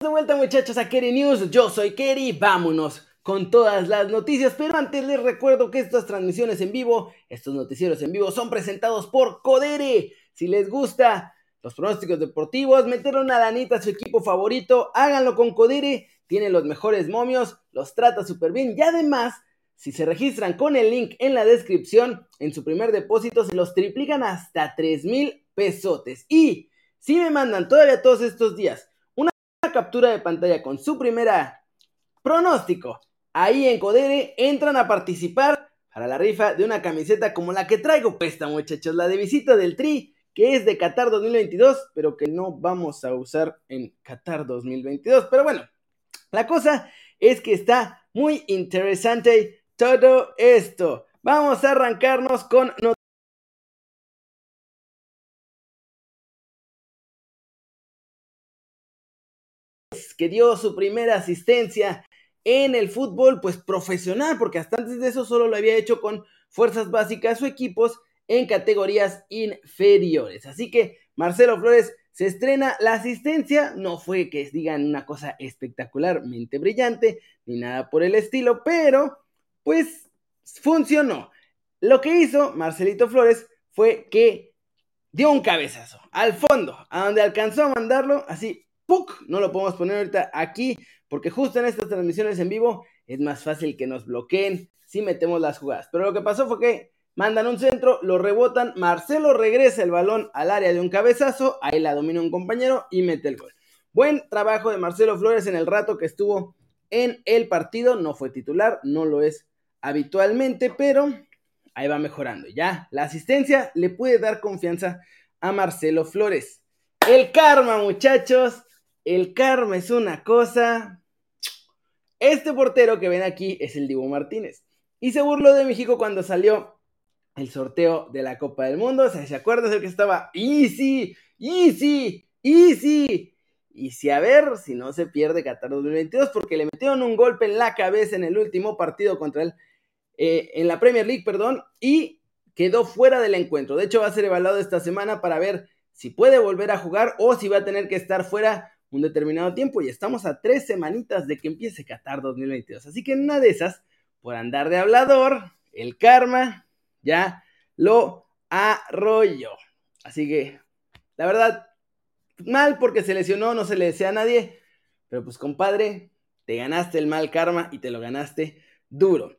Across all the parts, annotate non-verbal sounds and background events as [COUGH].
de vuelta muchachos a Kerry News, yo soy Kerry, vámonos con todas las noticias, pero antes les recuerdo que estas transmisiones en vivo, estos noticieros en vivo son presentados por Codere. Si les gusta los pronósticos deportivos, meterle una lanita a su equipo favorito, háganlo con Codere, tiene los mejores momios, los trata súper bien y además, si se registran con el link en la descripción, en su primer depósito se los triplican hasta 3 mil pesotes. Y si me mandan todavía todos estos días una captura de pantalla con su primera pronóstico, ahí en Codere entran a participar para la rifa de una camiseta como la que traigo puesta, muchachos, la de visita del Tri, que es de Qatar 2022, pero que no vamos a usar en Qatar 2022. Pero bueno, la cosa es que está muy interesante todo esto. Vamos a arrancarnos con que dio su primera asistencia en el fútbol pues profesional, porque hasta antes de eso solo lo había hecho con fuerzas básicas o equipos en categorías inferiores. Así que Marcelo Flores se estrena la asistencia, no fue que digan una cosa espectacularmente brillante ni nada por el estilo, pero pues funcionó. Lo que hizo Marcelito Flores fue que dio un cabezazo al fondo, a donde alcanzó a mandarlo, así ¡puc! No lo podemos poner ahorita aquí, porque justo en estas transmisiones en vivo es más fácil que nos bloqueen si metemos las jugadas. Pero lo que pasó fue que mandan un centro, lo rebotan, Marcelo regresa el balón al área de un cabezazo, ahí la domina un compañero y mete el gol. Buen trabajo de Marcelo Flores en el rato que estuvo en el partido, no fue titular, no lo es habitualmente, pero ahí va mejorando. Ya, la asistencia le puede dar confianza a Marcelo Flores. El karma, muchachos, el karma es una cosa. Este portero que ven aquí es el Divo Martínez. Y se burló de México cuando salió el sorteo de la Copa del Mundo. ¿se acuerdan? el que estaba easy, easy, easy. Y si a ver si no se pierde Qatar 2022 porque le metieron un golpe en la cabeza en el último partido contra él, eh, en la Premier League, perdón, y quedó fuera del encuentro. De hecho, va a ser evaluado esta semana para ver si puede volver a jugar o si va a tener que estar fuera un determinado tiempo y estamos a tres semanitas de que empiece Qatar 2022. Así que en una de esas, por andar de hablador, el karma ya lo arrolló. Así que, la verdad, mal porque se lesionó, no se le desea a nadie, pero pues compadre, te ganaste el mal karma y te lo ganaste duro.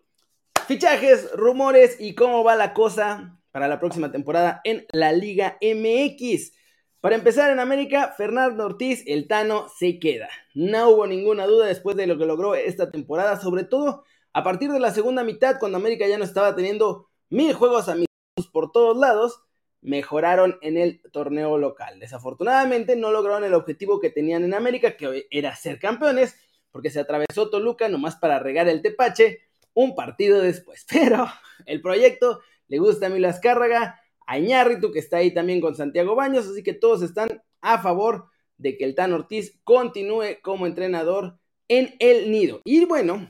Fichajes, rumores y cómo va la cosa para la próxima temporada en la Liga MX. Para empezar en América, Fernando Ortiz, el Tano, se queda. No hubo ninguna duda después de lo que logró esta temporada, sobre todo a partir de la segunda mitad, cuando América ya no estaba teniendo mil juegos amistosos por todos lados, mejoraron en el torneo local. Desafortunadamente no lograron el objetivo que tenían en América, que era ser campeones, porque se atravesó Toluca nomás para regar el tepache un partido después. [LAUGHS] Pero el proyecto le gusta a Milo Azcárraga, a que está ahí también con Santiago Baños, así que todos están a favor de que el Tan Ortiz continúe como entrenador en el nido. Y bueno,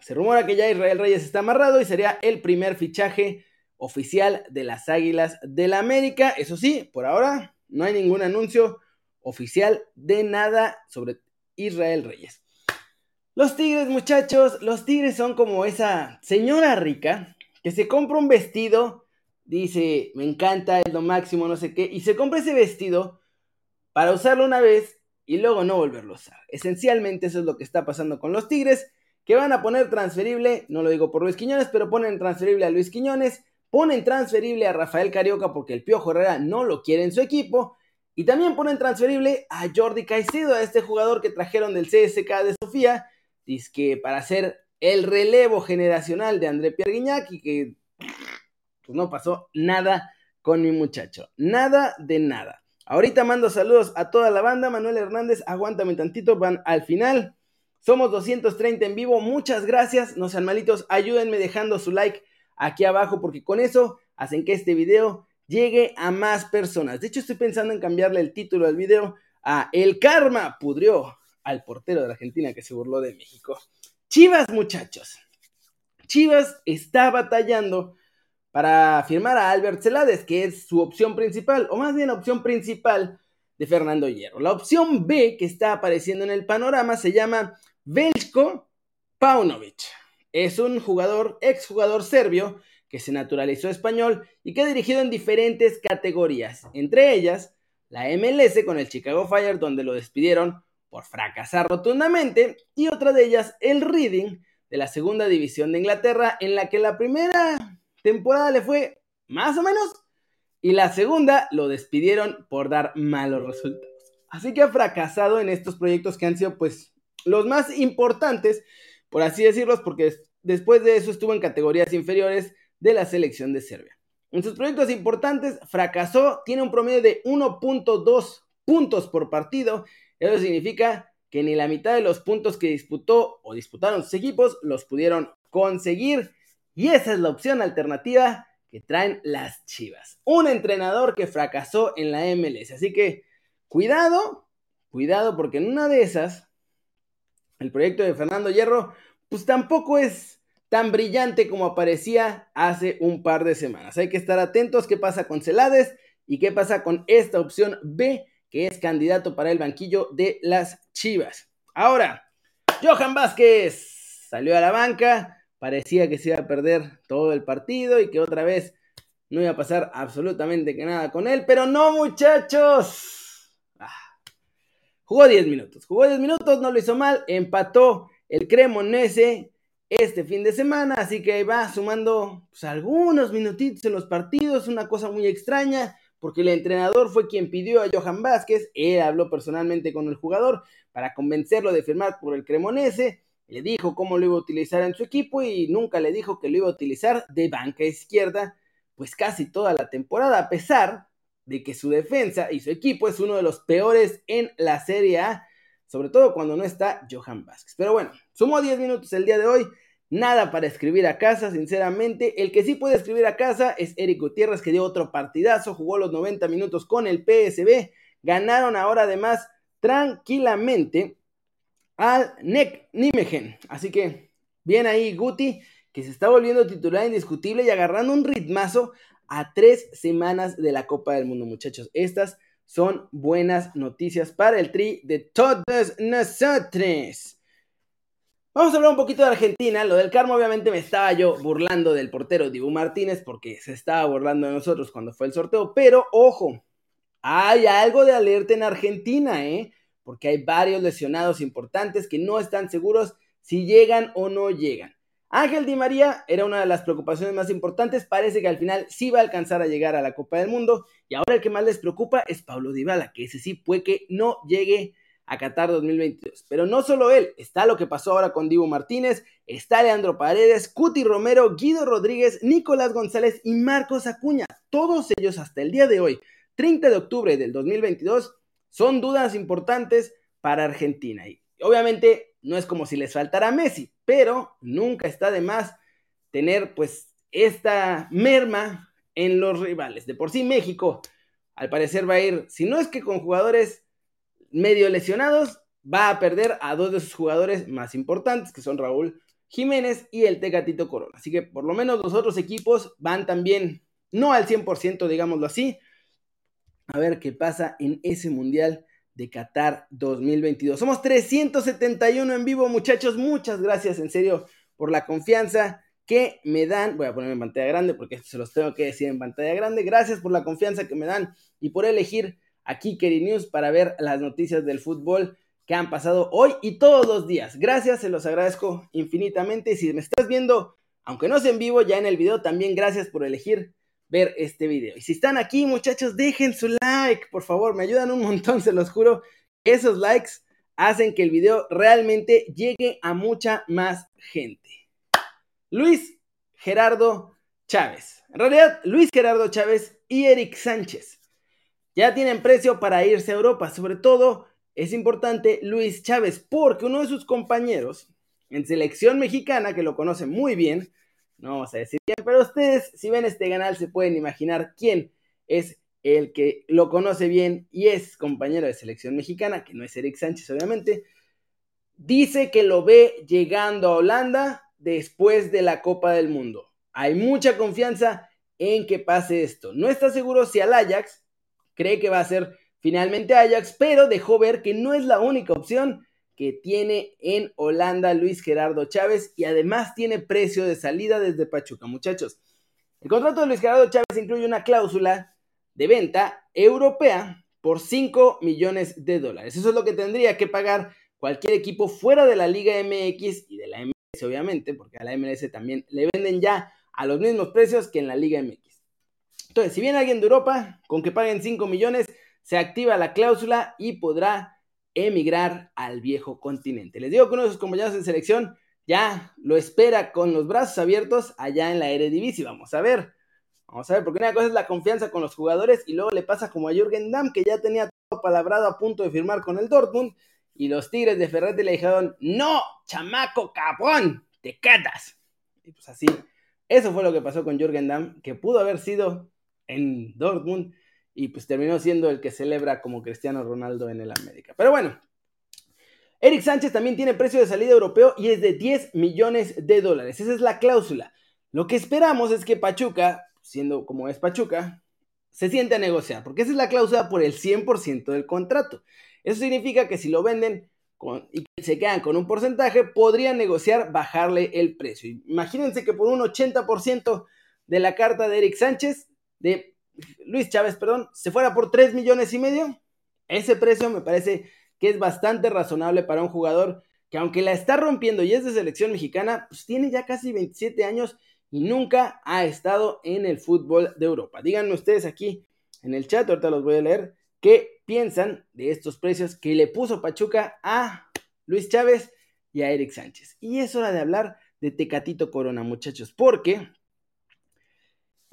se rumora que ya Israel Reyes está amarrado y sería el primer fichaje oficial de las Águilas del la América. Eso sí, por ahora no hay ningún anuncio oficial de nada sobre Israel Reyes. Los tigres, muchachos, los tigres son como esa señora rica que se compra un vestido dice, me encanta, es lo máximo, no sé qué, y se compra ese vestido para usarlo una vez y luego no volverlo a usar. Esencialmente eso es lo que está pasando con los Tigres, que van a poner transferible, no lo digo por Luis Quiñones, pero ponen transferible a Luis Quiñones, ponen transferible a Rafael Carioca porque el Piojo Herrera no lo quiere en su equipo, y también ponen transferible a Jordi Caicedo, a este jugador que trajeron del CSK de Sofía, que para hacer el relevo generacional de André Pierre y que pues no pasó nada con mi muchacho. Nada de nada. Ahorita mando saludos a toda la banda. Manuel Hernández, aguántame tantito, van al final. Somos 230 en vivo. Muchas gracias. No sean malitos. Ayúdenme dejando su like aquí abajo porque con eso hacen que este video llegue a más personas. De hecho, estoy pensando en cambiarle el título al video a El Karma pudrió al portero de la Argentina que se burló de México. Chivas, muchachos. Chivas está batallando para firmar a Albert Celades, que es su opción principal, o más bien opción principal de Fernando Hierro. La opción B que está apareciendo en el panorama se llama Veljko Paunovic. Es un jugador, exjugador serbio, que se naturalizó español y que ha dirigido en diferentes categorías, entre ellas la MLS con el Chicago Fire, donde lo despidieron por fracasar rotundamente, y otra de ellas el Reading de la segunda división de Inglaterra, en la que la primera temporada le fue más o menos, y la segunda lo despidieron por dar malos resultados. Así que ha fracasado en estos proyectos que han sido pues los más importantes, por así decirlos, porque después de eso estuvo en categorías inferiores de la selección de Serbia. En sus proyectos importantes fracasó, tiene un promedio de 1.2 puntos por partido. Eso significa que ni la mitad de los puntos que disputó o disputaron sus equipos los pudieron conseguir. Y esa es la opción alternativa que traen las Chivas. Un entrenador que fracasó en la MLS. Así que cuidado, cuidado porque en una de esas, el proyecto de Fernando Hierro, pues tampoco es tan brillante como aparecía hace un par de semanas. Hay que estar atentos qué pasa con Celades y qué pasa con esta opción B, que es candidato para el banquillo de las Chivas. Ahora, Johan Vázquez salió a la banca, parecía que se iba a perder todo el partido y que otra vez no iba a pasar absolutamente nada con él, pero no muchachos. Ah. Jugó 10 minutos, jugó 10 minutos, no lo hizo mal, empató el Cremonese este fin de semana, así que va sumando pues, algunos minutitos en los partidos, una cosa muy extraña, porque el entrenador fue quien pidió a Johan Vázquez, él habló personalmente con el jugador para convencerlo de firmar por el Cremonese, le dijo cómo lo iba a utilizar en su equipo y nunca le dijo que lo iba a utilizar de banca izquierda, pues casi toda la temporada, a pesar de que su defensa y su equipo es uno de los peores en la Serie A, sobre todo cuando no está Johan Vázquez. Pero bueno, sumó 10 minutos el día de hoy, Nada para escribir a casa, sinceramente. El que sí puede escribir a casa es Eric Gutiérrez, que dio otro partidazo, jugó los 90 minutos con el PSB. Ganaron ahora además tranquilamente al NEC Nimegen. Así que bien ahí Guti, que se está volviendo titular indiscutible y agarrando un ritmazo a tres semanas de la Copa del Mundo, muchachos. Estas son buenas noticias para el tri de todos nosotros. Vamos a hablar un poquito de Argentina. Lo del Carmo, obviamente, me estaba yo burlando del portero Dibu Martínez porque se estaba burlando de nosotros cuando fue el sorteo. Pero ojo, hay algo de alerta en Argentina, ¿eh? Porque hay varios lesionados importantes que no están seguros si llegan o no llegan. Ángel Di María era una de las preocupaciones más importantes. Parece que al final sí va a alcanzar a llegar a la Copa del Mundo. Y ahora el que más les preocupa es Pablo Dybala, que ese sí puede que no llegue a Qatar 2022. Pero no solo él, está lo que pasó ahora con Divo Martínez, está Leandro Paredes, Cuti Romero, Guido Rodríguez, Nicolás González y Marcos Acuña. Todos ellos hasta el día de hoy, 30 de octubre del 2022, son dudas importantes para Argentina. Y obviamente no es como si les faltara Messi, pero nunca está de más tener pues esta merma en los rivales. De por sí México, al parecer va a ir, si no es que con jugadores medio lesionados, va a perder a dos de sus jugadores más importantes, que son Raúl Jiménez y el Tecatito Corona. Así que por lo menos los otros equipos van también, no al 100%, digámoslo así. A ver qué pasa en ese Mundial de Qatar 2022. Somos 371 en vivo, muchachos. Muchas gracias, en serio, por la confianza que me dan. Voy a ponerme en pantalla grande porque se los tengo que decir en pantalla grande. Gracias por la confianza que me dan y por elegir aquí Keri News para ver las noticias del fútbol que han pasado hoy y todos los días. Gracias, se los agradezco infinitamente. Si me estás viendo, aunque no sea en vivo, ya en el video, también gracias por elegir ver este video. Y si están aquí, muchachos, dejen su like, por favor, me ayudan un montón, [LAUGHS] se los juro. Esos likes hacen que el video realmente llegue a mucha más gente. Luis Gerardo Chávez. En realidad, Luis Gerardo Chávez y Eric Sánchez ya tienen precio para irse a Europa. Sobre todo es importante Luis Chávez, porque uno de sus compañeros en selección mexicana, que lo conoce muy bien, no vamos a decir quién, pero ustedes, si ven este canal, se pueden imaginar quién es el que lo conoce bien y es compañero de selección mexicana, que no es Eric Sánchez, obviamente. Dice que lo ve llegando a Holanda después de la Copa del Mundo. Hay mucha confianza en que pase esto. No está seguro si al Ajax cree que va a ser finalmente Ajax, pero dejó ver que no es la única opción que tiene en Holanda Luis Gerardo Chávez y además tiene precio de salida desde Pachuca, muchachos. El contrato de Luis Gerardo Chávez incluye una cláusula de venta europea por 5 millones de dólares. Eso es lo que tendría que pagar cualquier equipo fuera de la Liga MX y de la MLS, obviamente, porque a la MLS también le venden ya a los mismos precios que en la Liga MX. Entonces, si viene alguien de Europa, con que paguen 5 millones, se activa la cláusula y podrá emigrar al viejo continente. Les digo que uno de sus compañeros en selección ya lo espera con los brazos abiertos allá en la Eredivisie. Vamos a ver. Vamos a ver, porque una cosa es la confianza con los jugadores y luego le pasa como a Jürgen Damm, que ya tenía todo palabrado a punto de firmar con el Dortmund y los Tigres de Ferretti le dijeron, no, chamaco cabrón, te quedas. Y pues así, eso fue lo que pasó con Jürgen Damm, que pudo haber sido en Dortmund y pues terminó siendo el que celebra como Cristiano Ronaldo en el América. Pero bueno, Eric Sánchez también tiene precio de salida europeo y es de 10 millones de dólares. Esa es la cláusula. Lo que esperamos es que Pachuca, siendo como es Pachuca, se siente a negociar, porque esa es la cláusula por el 100% del contrato. Eso significa que si lo venden y se quedan con un porcentaje, podrían negociar bajarle el precio. Imagínense que por un 80% de la carta de Eric Sánchez, de Luis Chávez, perdón, se fuera por 3 millones y medio. Ese precio me parece que es bastante razonable para un jugador que aunque la está rompiendo y es de selección mexicana, pues tiene ya casi 27 años y nunca ha estado en el fútbol de Europa. Díganme ustedes aquí en el chat, ahorita los voy a leer, qué piensan de estos precios que le puso Pachuca a Luis Chávez y a Eric Sánchez. Y es hora de hablar de Tecatito Corona, muchachos, porque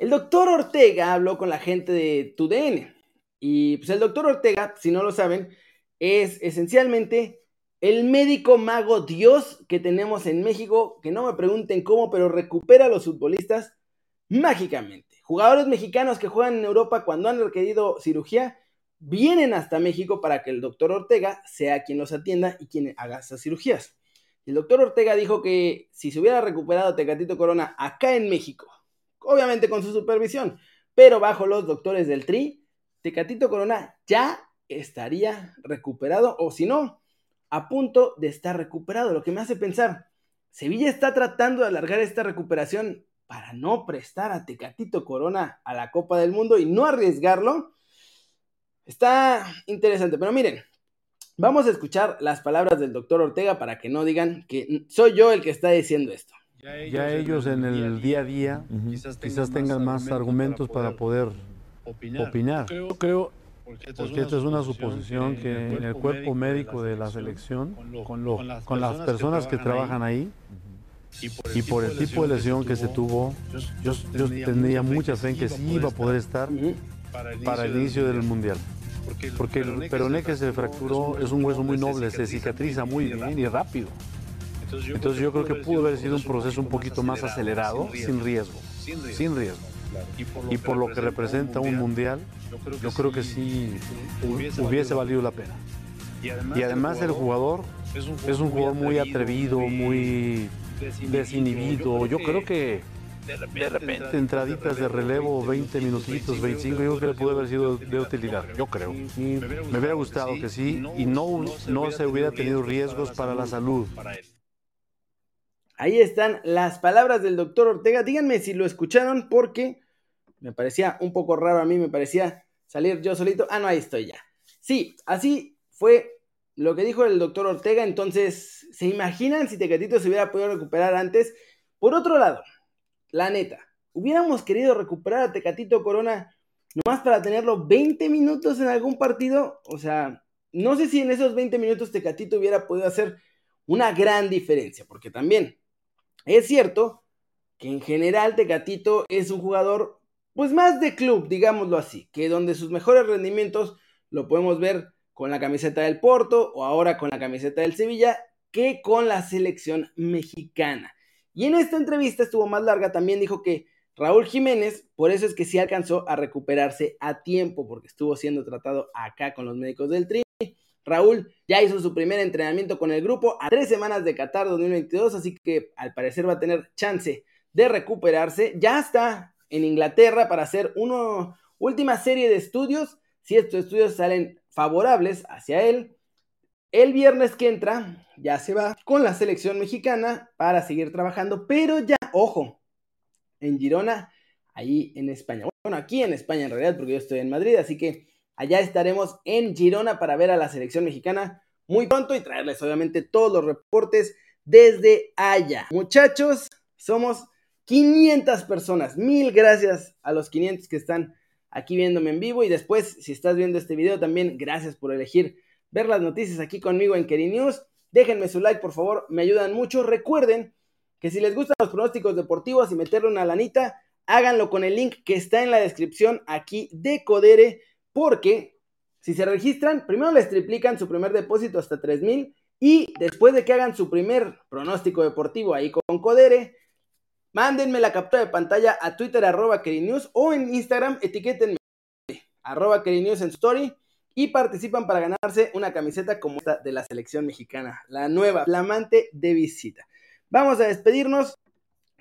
el doctor Ortega habló con la gente de TUDN. Y pues el doctor Ortega, si no lo saben, es esencialmente el médico mago Dios que tenemos en México, que no me pregunten cómo, pero recupera a los futbolistas mágicamente. Jugadores mexicanos que juegan en Europa cuando han requerido cirugía, vienen hasta México para que el doctor Ortega sea quien los atienda y quien haga esas cirugías. El doctor Ortega dijo que si se hubiera recuperado Tecatito Corona acá en México, obviamente con su supervisión, pero bajo los doctores del TRI, Tecatito Corona ya estaría recuperado o si no, a punto de estar recuperado, lo que me hace pensar, Sevilla está tratando de alargar esta recuperación para no prestar a Tecatito Corona a la Copa del Mundo y no arriesgarlo. Está interesante, pero miren, vamos a escuchar las palabras del doctor Ortega para que no digan que soy yo el que está diciendo esto. Ya ellos, en el día a día, quizás, tengan más argumentos para poder opinar. Creo, creo porque esta es una suposición que en el cuerpo médico de la selección, con, con las personas que trabajan ahí, y por el tipo de lesión que se tuvo, yo, yo tendría mucha fe en que sí iba a poder estar para el inicio del Mundial. Porque el peroné que se fracturó es un hueso muy noble, se cicatriza muy bien y rápido. Entonces yo creo que pudo haber sido un proceso un poquito más acelerado, sin riesgo, sin riesgo. Y por lo que representa un mundial, yo creo que sí hubiese valido la pena. Y además el jugador es un jugador muy atrevido, muy desinhibido. Yo creo que de repente entraditas de relevo, 20 minutitos, 25, yo creo que le pudo haber sido de utilidad, yo creo. Me hubiera gustado que sí y no, no se hubiera tenido riesgos para la salud. Ahí están las palabras del doctor Ortega. Díganme si lo escucharon porque me parecía un poco raro a mí, me parecía salir yo solito. Ah, no, ahí estoy ya. Sí, así fue lo que dijo el doctor Ortega. Entonces, ¿se imaginan si Tecatito se hubiera podido recuperar antes? Por otro lado, la neta, hubiéramos querido recuperar a Tecatito Corona nomás para tenerlo 20 minutos en algún partido. O sea, no sé si en esos 20 minutos Tecatito hubiera podido hacer una gran diferencia, porque también es cierto que en general Tecatito es un jugador pues más de club, digámoslo así, que donde sus mejores rendimientos lo podemos ver con la camiseta del Porto o ahora con la camiseta del Sevilla que con la selección mexicana. Y en esta entrevista estuvo más larga, también dijo que Raúl Jiménez, por eso es que sí alcanzó a recuperarse a tiempo, porque estuvo siendo tratado acá con los médicos del Tri. Raúl ya hizo su primer entrenamiento con el grupo a tres semanas de Qatar 2022, así que al parecer va a tener chance de recuperarse. Ya está en Inglaterra para hacer una última serie de estudios. Si estos estudios salen favorables hacia él. El viernes que entra ya se va con la selección mexicana para seguir trabajando, pero ya, ojo, en Girona, ahí en España. Bueno, aquí en España en realidad, porque yo estoy en Madrid, así que allá estaremos en Girona para ver a la selección mexicana muy pronto y traerles obviamente todos los reportes desde allá. Muchachos, somos 500 personas. Mil gracias a los 500 que están aquí viéndome en vivo y después, si estás viendo este video, también gracias por elegir ver las noticias aquí conmigo en Keri News. Déjenme su like, por favor, me ayudan mucho. Recuerden que si les gustan los pronósticos deportivos y meterle una lanita, háganlo con el link que está en la descripción aquí de Codere, porque si se registran, primero les triplican su primer depósito hasta 3000 y después de que hagan su primer pronóstico deportivo ahí con Codere, mándenme la captura de pantalla a Twitter arroba News o en Instagram etiquétenme arroba News en story y participan para ganarse una camiseta como esta de la selección mexicana, la nueva, flamante de visita. Vamos a despedirnos,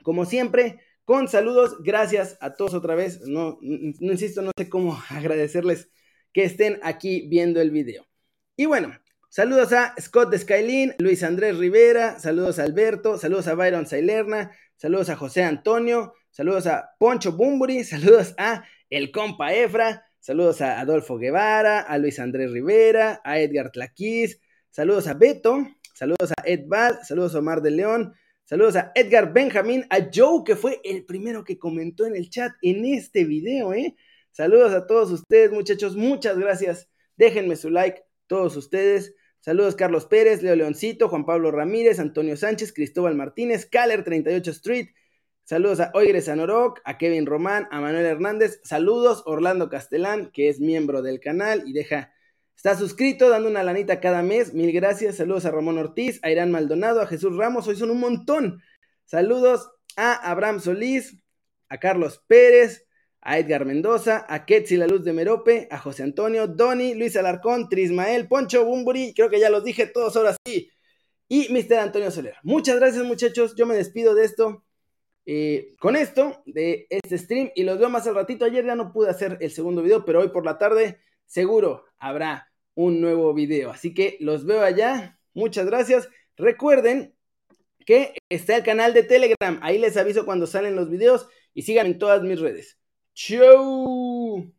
como siempre, con saludos. Gracias a todos otra vez. No, no insisto, no sé cómo agradecerles que estén aquí viendo el video. Y bueno, saludos a Scott de Skylin, Luis Andrés Rivera, saludos a Alberto, saludos a Byron Sailerna, saludos a José Antonio, saludos a Poncho Bumburi, saludos a El Compa Efra, Saludos a Adolfo Guevara, a Luis Andrés Rivera, a Edgar Tlaquís, saludos a Beto, saludos a Ed Bad, saludos a Omar de León, saludos a Edgar Benjamín, a Joe, que fue el primero que comentó en el chat en este video, ¿eh? Saludos a todos ustedes, muchachos, muchas gracias. Déjenme su like, todos ustedes. Saludos Carlos Pérez, Leo Leoncito, Juan Pablo Ramírez, Antonio Sánchez, Cristóbal Martínez, Caller 38 Street, Saludos a Oigres Anorok, a Kevin Román, a Manuel Hernández. Saludos Orlando Castelán, que es miembro del canal y deja, está suscrito, dando una lanita cada mes. Mil gracias. Saludos a Ramón Ortiz, a Irán Maldonado, a Jesús Ramos. Hoy son un montón. Saludos a Abraham Solís, a Carlos Pérez, a Edgar Mendoza, a Ketsi La Luz de Merope, a José Antonio, Doni, Luis Alarcón, Trismael, Poncho Bumburi, creo que ya los dije todos ahora sí, y Mr. Antonio Soler. Muchas gracias muchachos, yo me despido de esto. Eh, con esto de este stream y los veo más al ratito. Ayer ya no pude hacer el segundo video, pero hoy por la tarde seguro habrá un nuevo video. Así que los veo allá. Muchas gracias. Recuerden que está el canal de Telegram. Ahí les aviso cuando salen los videos y sigan en todas mis redes. ¡Chau!